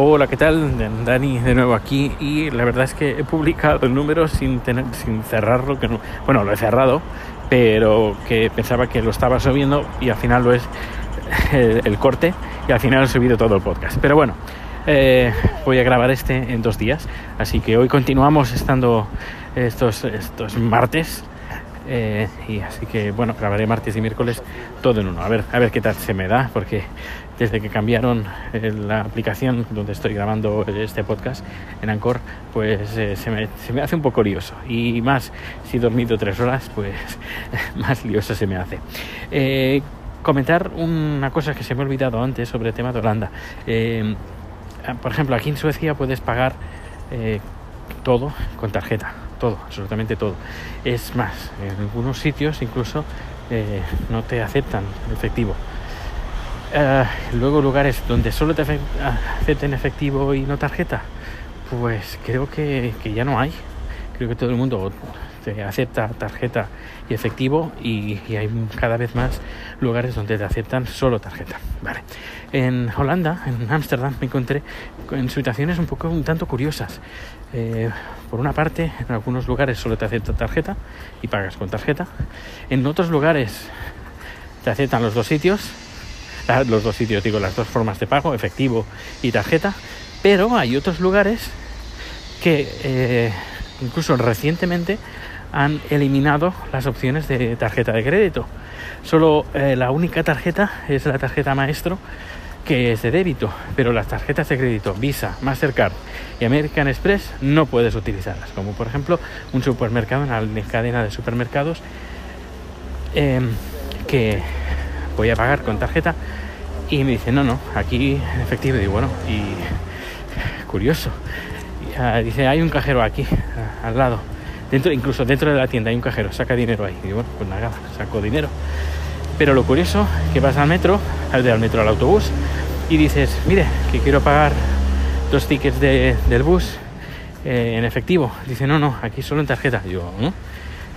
Hola, ¿qué tal? Dani de nuevo aquí y la verdad es que he publicado el número sin tener, sin cerrarlo, que no, bueno, lo he cerrado, pero que pensaba que lo estaba subiendo y al final lo es el, corte y al final he subido todo el podcast. Pero bueno, eh, voy a grabar este en dos días, así que hoy continuamos estando estos, estos martes. Eh, y así que bueno, grabaré martes y miércoles todo en uno. A ver, a ver qué tal se me da, porque desde que cambiaron eh, la aplicación donde estoy grabando este podcast en Anchor, pues eh, se, me, hace un poco lioso. Y más, si he dormido tres horas, pues más lioso se me hace. Eh, comentar una cosa que se me ha olvidado antes sobre el tema de Holanda. Eh, por ejemplo, aquí en Suecia puedes pagar eh, todo con tarjeta, todo, absolutamente todo. Es más, en algunos sitios incluso no te aceptan efectivo. Uh, luego lugares donde solo te acepten efectivo y no tarjeta, pues creo que, que, ya no hay. Creo que todo el mundo te acepta tarjeta y efectivo y, y hay cada vez más lugares donde te aceptan solo tarjeta. Vale. En Holanda, en Ámsterdam, me encontré en situaciones un poco un tanto curiosas. Eh, por una parte, en algunos lugares solo te acepta tarjeta y pagas con tarjeta. En otros lugares te aceptan los dos sitios los dos sitios, digo, las dos formas de pago, efectivo y tarjeta, pero hay otros lugares que eh, incluso recientemente han eliminado las opciones de tarjeta de crédito. Solo eh, la única tarjeta es la tarjeta maestro que es de débito, pero las tarjetas de crédito Visa, Mastercard y American Express no puedes utilizarlas, como por ejemplo un supermercado, una cadena de supermercados eh, que voy a pagar con tarjeta y me dice, no, no, aquí en efectivo. Y digo, bueno, y curioso. Uh, dice, hay un cajero aquí, uh, al lado. Dentro, incluso dentro de la tienda hay un cajero, saca dinero ahí. Y digo, bueno, pues nada, saco dinero. Pero lo curioso, que vas al metro, al del metro al autobús, y dices, mire, que quiero pagar dos tickets de, del bus eh, en efectivo. Dice, no, no, aquí solo en tarjeta. Yo.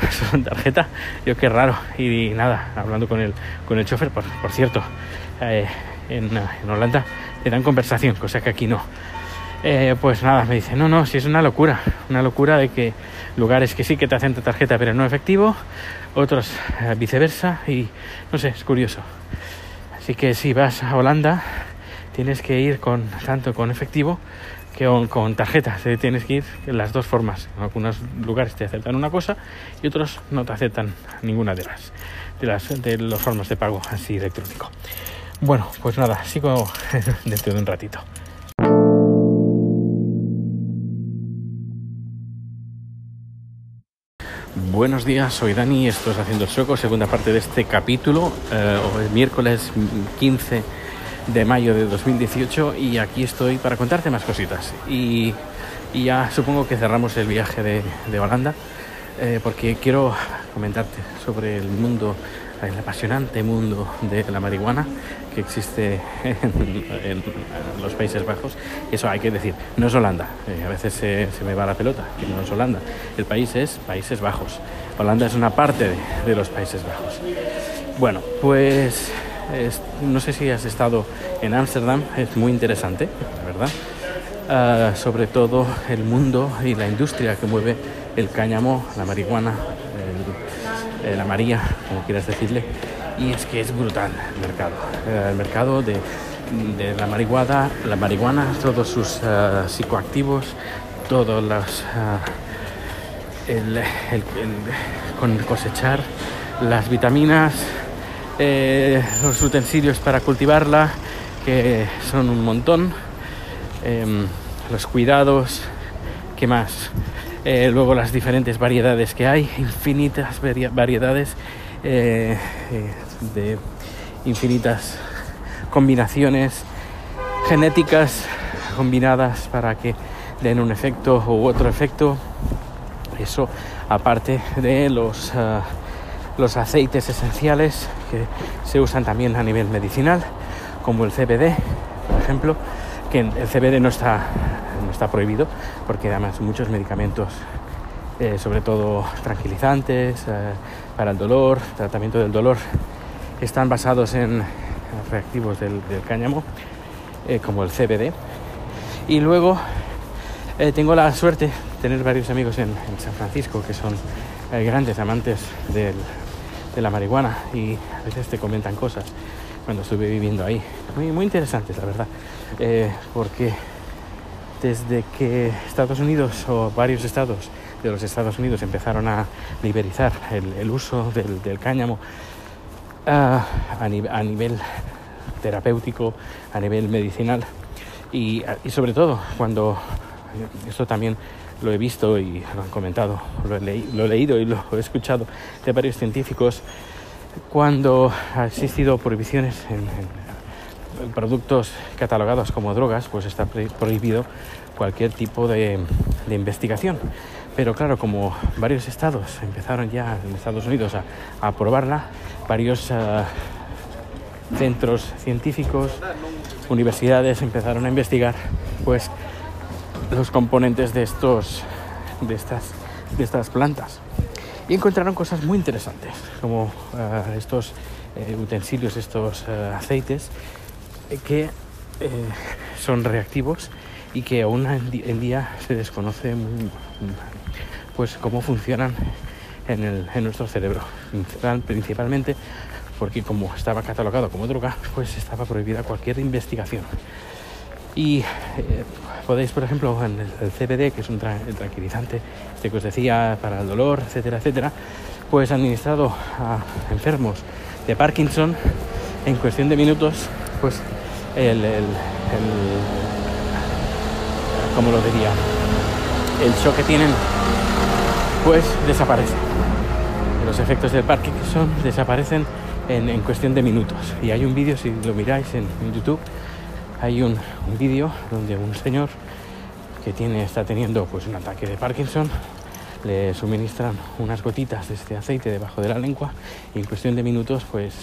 Solo en tarjeta. Yo, qué raro. Y, nada, hablando con el, con el chofer, por, por cierto, eh, en, en, Holanda te dan conversación, cosa que aquí no. Eh, pues nada, me dice, no, no, si es una locura, una locura de que lugares que sí que te hacen tu tarjeta pero no efectivo, otros eh, viceversa y no sé, es curioso. Así que si vas a Holanda tienes que ir con tanto con efectivo que con, con tarjeta, tienes que ir las dos formas. En algunos lugares te aceptan una cosa y otros no te aceptan ninguna de las de las de las formas de pago así electrónico. Bueno, pues nada, sigo dentro de un ratito. Buenos días, soy Dani, esto es Haciendo el Sueco, segunda parte de este capítulo, eh, miércoles 15 de mayo de 2018 y aquí estoy para contarte más cositas. Y, ya supongo que cerramos el viaje de, de Holanda eh, porque quiero comentarte sobre el mundo el apasionante mundo de la marihuana que existe en, en, los Países Bajos. Eso hay que decir, no es Holanda. Eh, a veces se, se, me va la pelota, que no es Holanda. El país es Países Bajos. Holanda es una parte de, de los Países Bajos. Bueno, pues no sé si has estado en Ámsterdam, es muy interesante, la verdad. Uh, sobre todo el mundo y la industria que mueve el cáñamo, la marihuana, eh, la María, como quieras decirle, y es que es brutal el mercado. Eh, el mercado de, la marihuana, la marihuana, todos sus uh, psicoactivos, todos los el, el, el, con cosechar las vitaminas, eh, los utensilios para cultivarla, que son un montón, eh, los cuidados, ¿qué más? Eh, luego las diferentes variedades que hay, infinitas variedades eh, de infinitas combinaciones genéticas combinadas para que den un efecto u otro efecto. Eso aparte de los, uh, los aceites esenciales que se usan también a nivel medicinal, como el CBD, por ejemplo, que el CBD no está no está prohibido porque además muchos medicamentos eh, sobre todo tranquilizantes eh, para el dolor tratamiento del dolor están basados en reactivos del, del cáñamo eh, como el CBD Y luego eh, tengo la suerte de tener varios amigos en, San Francisco que son eh, grandes amantes de la marihuana y a veces te comentan cosas cuando estuve viviendo ahí. Muy, muy interesantes, la verdad. Eh, porque desde que Estados Unidos o varios estados de los Estados Unidos empezaron a liberalizar el, uso del, cáñamo ah, a, nivel terapéutico, a nivel medicinal y, sobre todo cuando esto también lo he visto y lo han comentado, lo he, leído y lo he escuchado de varios científicos, cuando ha existido prohibiciones en, productos catalogados como drogas, pues está prohibido cualquier tipo de, investigación. Pero claro, como varios estados empezaron ya en Estados Unidos a, aprobarla, varios eh, centros científicos, universidades empezaron a investigar pues los componentes de estos de estas de estas plantas y encontraron cosas muy interesantes como eh, estos eh, utensilios estos eh, aceites que son reactivos y que aún en día se desconoce pues cómo funcionan en, el, en nuestro cerebro principalmente porque como estaba catalogado como droga, pues estaba prohibida cualquier investigación. Y eh, podéis, por ejemplo, en el, CBD, que es un tranquilizante, este que os decía, para el dolor, etcétera, etcétera, pues administrado a enfermos de Parkinson, en cuestión de minutos, pues el, el, como lo diría, el shock que tienen, pues desaparece. Los efectos del Parkinson desaparecen en, cuestión de minutos. Y hay un vídeo, si lo miráis en, YouTube, hay un, vídeo donde un señor que tiene, está teniendo pues, un ataque de Parkinson, le suministran unas gotitas de este aceite debajo de la lengua y en cuestión de minutos pues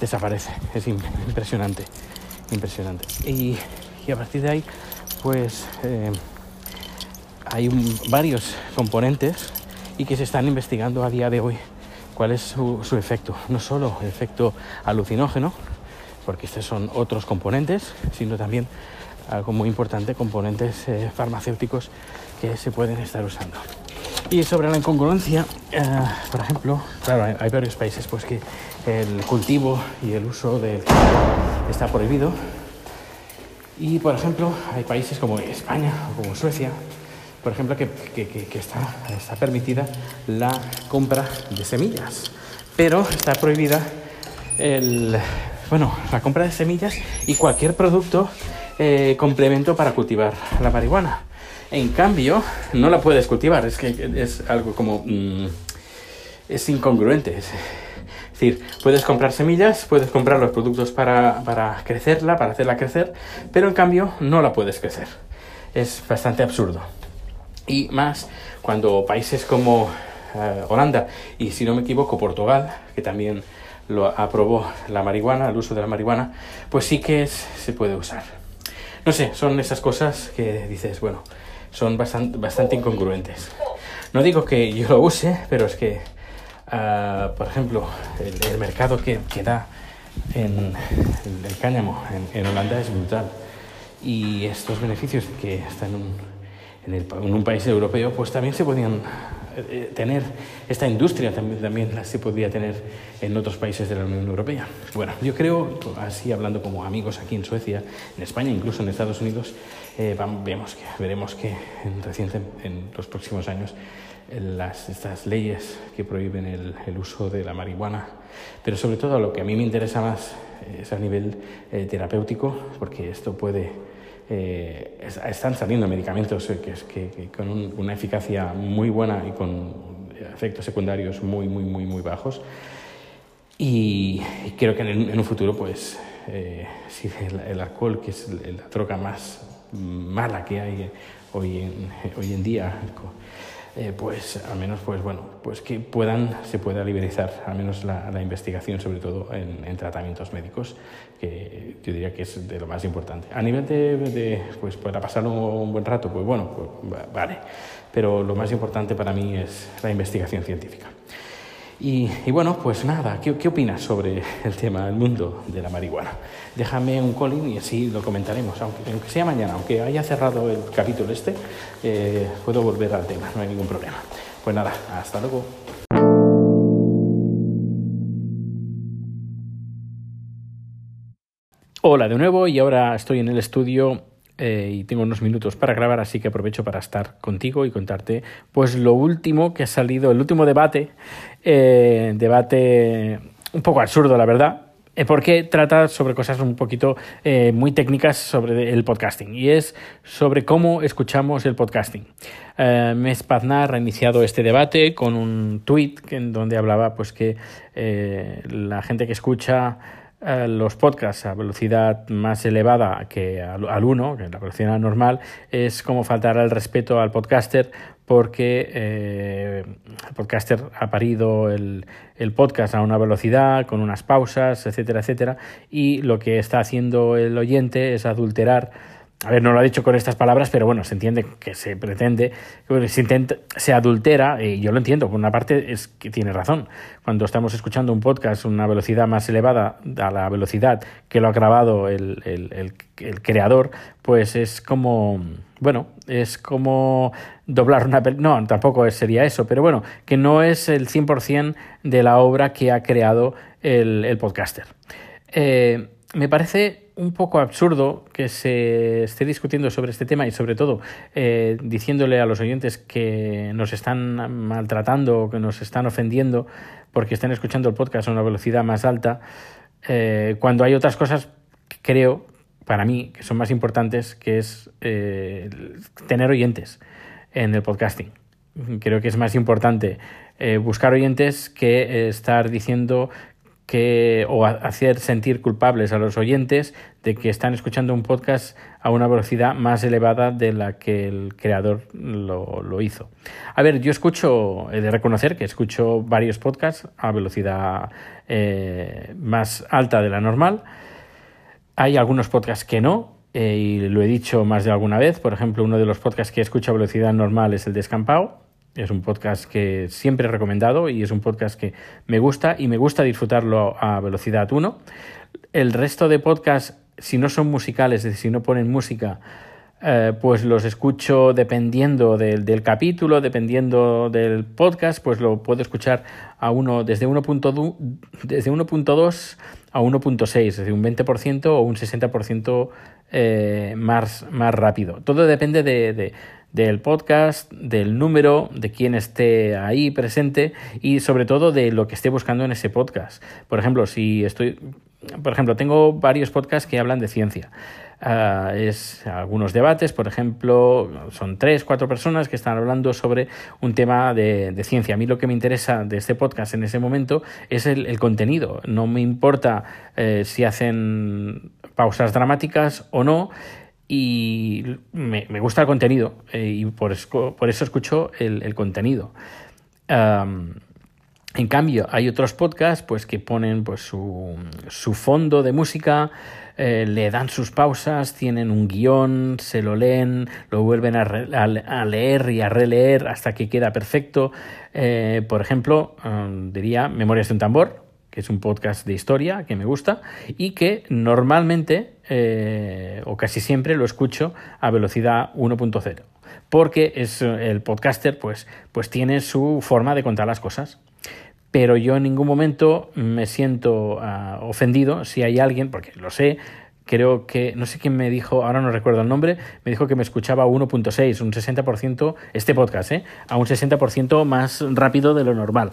desaparece. Es impresionante, impresionante. Y, a partir de ahí pues eh, hay varios componentes y que se están investigando a día de hoy cuál es su, efecto. No solo el efecto alucinógeno, porque estos son otros componentes, sino también algo muy importante, componentes eh, farmacéuticos que se pueden estar usando. Y sobre la incongruencia, eh, por ejemplo, claro, hay, varios países pues que el cultivo y el uso de está prohibido. Y por ejemplo, hay países como España o como Suecia por ejemplo, que, está, está, permitida la compra de semillas, pero está prohibida el, bueno, la compra de semillas y cualquier producto eh, complemento para cultivar la marihuana. En cambio, no la puedes cultivar, es que es algo como... Mm, es incongruente. Es, decir, puedes comprar semillas, puedes comprar los productos para, para crecerla, para hacerla crecer, pero en cambio no la puedes crecer. Es bastante absurdo y más cuando países como eh, Holanda y si no me equivoco Portugal, que también lo aprobó la marihuana, el uso de la marihuana, pues sí que se puede usar. No sé, son esas cosas que dices, bueno, son bastante, bastante incongruentes. No digo que yo lo use, pero es que, ah, por ejemplo, el, mercado que, que, da en el cáñamo en, en Holanda es brutal. Y estos beneficios que están en un en, un país europeo, pues también se podían eh, eh, tener esta industria también, también se podría tener en otros países de la Unión Europea. Bueno, yo creo, así hablando como amigos aquí en Suecia, en España, incluso en Estados Unidos, eh, vemos que, veremos que en, reciente, en los próximos años las, estas leyes que prohíben el, el, uso de la marihuana, pero sobre todo lo que a mí me interesa más es a nivel terapéutico, porque esto puede eh, están saliendo medicamentos que, que, con una eficacia muy buena y con efectos secundarios muy, muy, muy, muy bajos. Y, creo que en, un futuro, pues, eh, si el, alcohol, que es la droga más mala que hay hoy en, hoy en día, eh, pues al menos pues bueno pues que puedan se pueda liberalizar al menos la, investigación sobre todo en, en, tratamientos médicos que yo diría que es de lo más importante. A nivel de, de pues para pasar un, buen rato pues bueno pues, vale. Pero lo más importante para mí es la investigación científica Y, bueno, pues nada, ¿qué, ¿qué, opinas sobre el tema del mundo de la marihuana? Déjame un calling y así lo comentaremos, aunque, aunque sea mañana, aunque haya cerrado el capítulo este, eh, puedo volver al tema, no hay ningún problema. Pues nada, hasta luego. Hola de nuevo y ahora estoy en el estudio eh, y tengo unos minutos para grabar, así que aprovecho para estar contigo y contarte pues lo último que ha salido, el último debate, eh, debate un poco absurdo, la verdad, eh, porque trata sobre cosas un poquito muy técnicas sobre el podcasting y es sobre cómo escuchamos el podcasting. Eh, Mes ha iniciado este debate con un tweet en donde hablaba pues que la gente que escucha eh, los podcasts a velocidad más elevada que al, al 1, que la velocidad normal, es como faltar al respeto al podcaster porque eh, el podcaster ha parido el, el, podcast a una velocidad, con unas pausas, etcétera, etcétera, y lo que está haciendo el oyente es adulterar a ver, no lo ha dicho con estas palabras, pero bueno, se entiende que se pretende, se, adultera, y yo lo entiendo, por una parte es que tiene razón. Cuando estamos escuchando un podcast a una velocidad más elevada a la velocidad que lo ha grabado el, el, el, creador, pues es como, bueno, es como doblar una... No, tampoco sería eso, pero bueno, que no es el 100% de la obra que ha creado el, podcaster. Eh, me parece un poco absurdo que se esté discutiendo sobre este tema y sobre todo eh, diciéndole a los oyentes que nos están maltratando o que nos están ofendiendo porque están escuchando el podcast a una velocidad más alta, eh, cuando hay otras cosas que creo, para mí, que son más importantes, que es eh, tener oyentes en el podcasting. Creo que es más importante buscar oyentes que estar diciendo que, o hacer sentir culpables a los oyentes de que están escuchando un podcast a una velocidad más elevada de la que el creador lo, lo hizo. A ver, yo escucho, he de reconocer que escucho varios podcasts a velocidad eh, más alta de la normal. Hay algunos podcasts que no, eh, y lo he dicho más de alguna vez. Por ejemplo, uno de los podcasts que escucho a velocidad normal es el de es un podcast que siempre he recomendado y es un podcast que me gusta y me gusta disfrutarlo a velocidad 1. El resto de podcasts, si no son musicales, es decir, si no ponen música, eh, pues los escucho dependiendo del, capítulo, dependiendo del podcast, pues lo puedo escuchar a uno desde 1.2 desde 1.2 a 1.6, es decir, un 20% o un 60% eh, más, más rápido. Todo depende de, de, del podcast, del número, de quién esté ahí presente y sobre todo de lo que esté buscando en ese podcast. Por ejemplo, si estoy, por ejemplo, tengo varios podcasts que hablan de ciencia. Uh, es algunos debates, por ejemplo, son tres, cuatro personas que están hablando sobre un tema de, de, ciencia. A mí lo que me interesa de este podcast en ese momento es el, el contenido. No me importa eh, si hacen pausas dramáticas o no y me, me gusta el contenido eh, y por, por eso escucho el, el contenido. En cambio, hay otros podcasts pues, que ponen pues, su, su fondo de música, eh, le dan sus pausas, tienen un guion, se lo leen, lo vuelven a, a, leer y a releer hasta que queda perfecto. Eh, por ejemplo, diría Memorias de un tambor, que es un podcast de historia que me gusta y que normalmente eh, o casi siempre lo escucho a velocidad 1.0 porque es el podcaster pues, pues tiene su forma de contar las cosas pero yo en ningún momento me siento uh, ofendido si hay alguien porque lo sé creo que, no sé quién me dijo, ahora no recuerdo el nombre, me dijo que me escuchaba a 1.6, un 60%, este podcast, ¿eh? a un 60% más rápido de lo normal.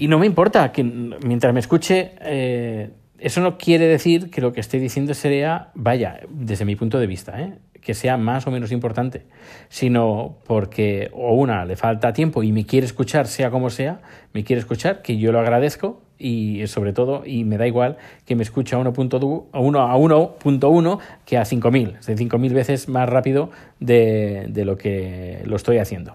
Y no me importa que mientras me escuche, eh, eso no quiere decir que lo que estoy diciendo sea, vaya, desde mi punto de vista, ¿eh? que sea más o menos importante, sino porque o una le falta tiempo y me quiere escuchar, sea como sea, me quiere escuchar, que yo lo agradezco y sobre todo, y me da igual que me escuche a 1.1 a 1.1 que a 5.000, es decir, 5.000 veces más rápido de, de lo que lo estoy haciendo.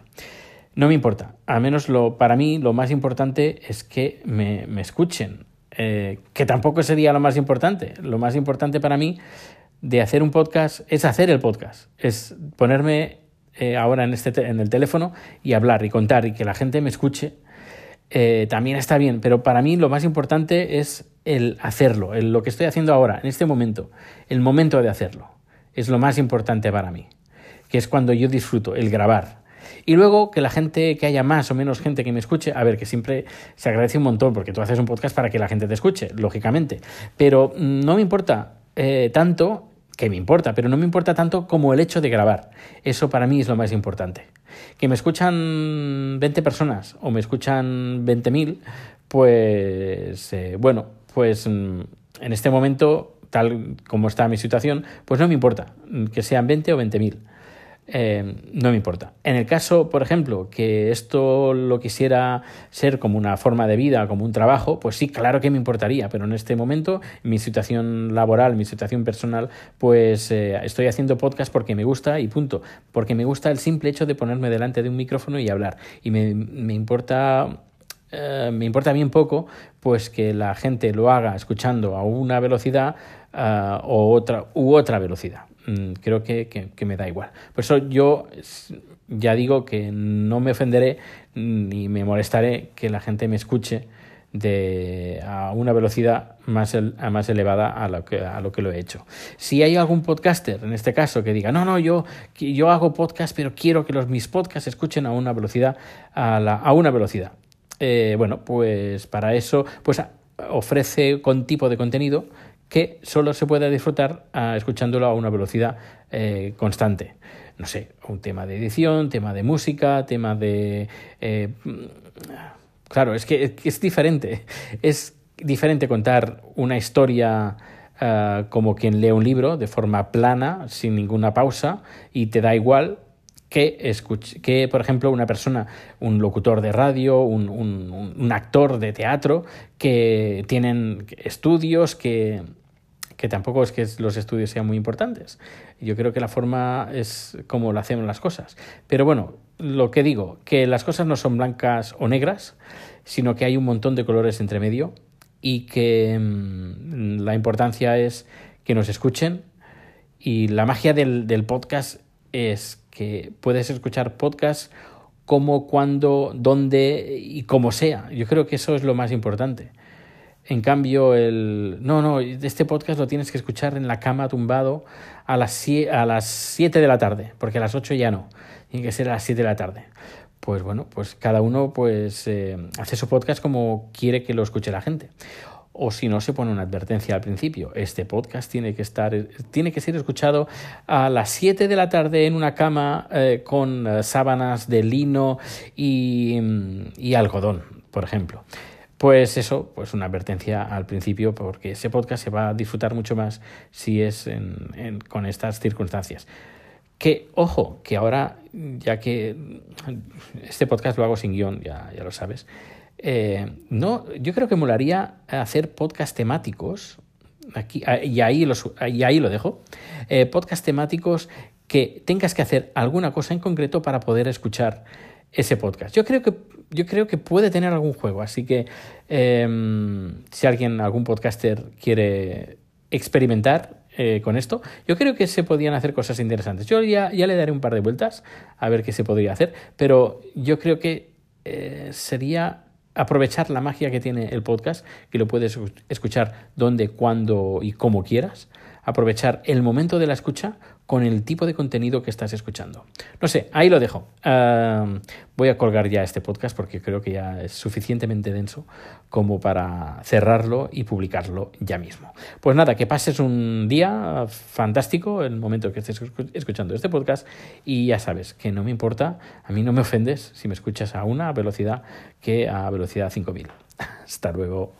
No me importa. Al menos lo, para mí lo más importante es que me, me escuchen. Eh, que tampoco sería lo más importante. Lo más importante para mí de hacer un podcast es hacer el podcast. Es ponerme eh, ahora en, este en el teléfono y hablar y contar y que la gente me escuche eh, también está bien, pero para mí lo más importante es el hacerlo, el, lo que estoy haciendo ahora, en este momento, el momento de hacerlo, es lo más importante para mí, que es cuando yo disfruto, el grabar. Y luego que la gente, que haya más o menos gente que me escuche, a ver, que siempre se agradece un montón, porque tú haces un podcast para que la gente te escuche, lógicamente, pero no me importa eh, tanto, que me importa, pero no me importa tanto como el hecho de grabar. Eso para mí es lo más importante. Que me escuchan 20 personas o me escuchan 20.000, pues eh, bueno, pues mm, en este momento, tal como está mi situación, pues no me importa que sean 20 o 20.000. Eh, no me importa. En el caso, por ejemplo, que esto lo quisiera ser como una forma de vida, como un trabajo, pues sí, claro que me importaría, pero en este momento, mi situación laboral, mi situación personal, pues eh, estoy haciendo podcast porque me gusta y punto, porque me gusta el simple hecho de ponerme delante de un micrófono y hablar. Y me, me importa eh, me importa bien poco pues que la gente lo haga escuchando a una velocidad uh, otra, u otra velocidad. Mm, creo que, que, me da igual. Por eso yo ya digo que no me ofenderé ni me molestaré que la gente me escuche de, a una velocidad más, el, más elevada a lo, que, a lo que lo he hecho. Si hay algún podcaster, en este caso, que diga, no, no, yo, yo hago podcast, pero quiero que los, mis podcasts escuchen a una velocidad, a, la, a una velocidad. Eh, bueno, pues para eso, pues ofrece un tipo de contenido que solo se puede disfrutar uh, escuchándolo a una velocidad eh, constante. No sé, un tema de edición, tema de música, tema de... Eh, claro, es que, es diferente. Es diferente contar una historia uh, como quien lee un libro de forma plana, sin ninguna pausa, y te da igual que, escuche, que, por ejemplo, una persona, un locutor de radio, un actor de teatro, que tienen estudios, que que tampoco es que los estudios sean muy importantes. Yo creo que la forma es como lo hacemos las cosas. Pero bueno, lo que digo, que las cosas no son blancas o negras, sino que hay un montón de colores entre medio y que mmm, la importancia es que nos escuchen y la magia del, podcast es que puedes escuchar podcast como, cuando, donde y como sea. Yo creo que eso es lo más importante. En cambio, el. No, no, este podcast lo tienes que escuchar en la cama tumbado a las, a las 7 de la tarde, porque a las 8 ya no. Tiene que ser a las 7 de la tarde. Pues bueno, pues cada uno pues eh, hace su podcast como quiere que lo escuche la gente. O si no, se pone una advertencia al principio. Este podcast tiene que estar, tiene que ser escuchado a las 7 de la tarde en una cama eh, con eh, sábanas de lino y, y algodón, por ejemplo. Pues eso, pues una advertencia al principio, porque ese podcast se va a disfrutar mucho más si es en, con estas circunstancias. Que, ojo, que ahora, ya que este podcast lo hago sin guion, ya, lo sabes, eh, no, yo creo que molaría hacer podcast temáticos, aquí, y, ahí y ahí lo dejo, eh, podcast temáticos que tengas que hacer alguna cosa en concreto para poder escuchar ese podcast. Yo creo que, yo creo que puede tener algún juego, así que eh, si alguien, algún podcaster quiere experimentar eh, con esto, yo creo que se podían hacer cosas interesantes. Yo ya, ya, le daré un par de vueltas a ver qué se podría hacer, pero yo creo que eh, sería aprovechar la magia que tiene el podcast, que lo puedes escuchar donde, cuando y como quieras, aprovechar el momento de la escucha con el tipo de contenido que estás escuchando. No sé, ahí lo dejo. Voy a colgar ya este podcast porque creo que ya es suficientemente denso como para cerrarlo y publicarlo ya mismo. Pues nada, que pases un día fantástico el momento que estés escuchando este podcast y ya sabes que no me importa, a mí no me ofendes si me escuchas a una velocidad que a velocidad 5000. Hasta luego.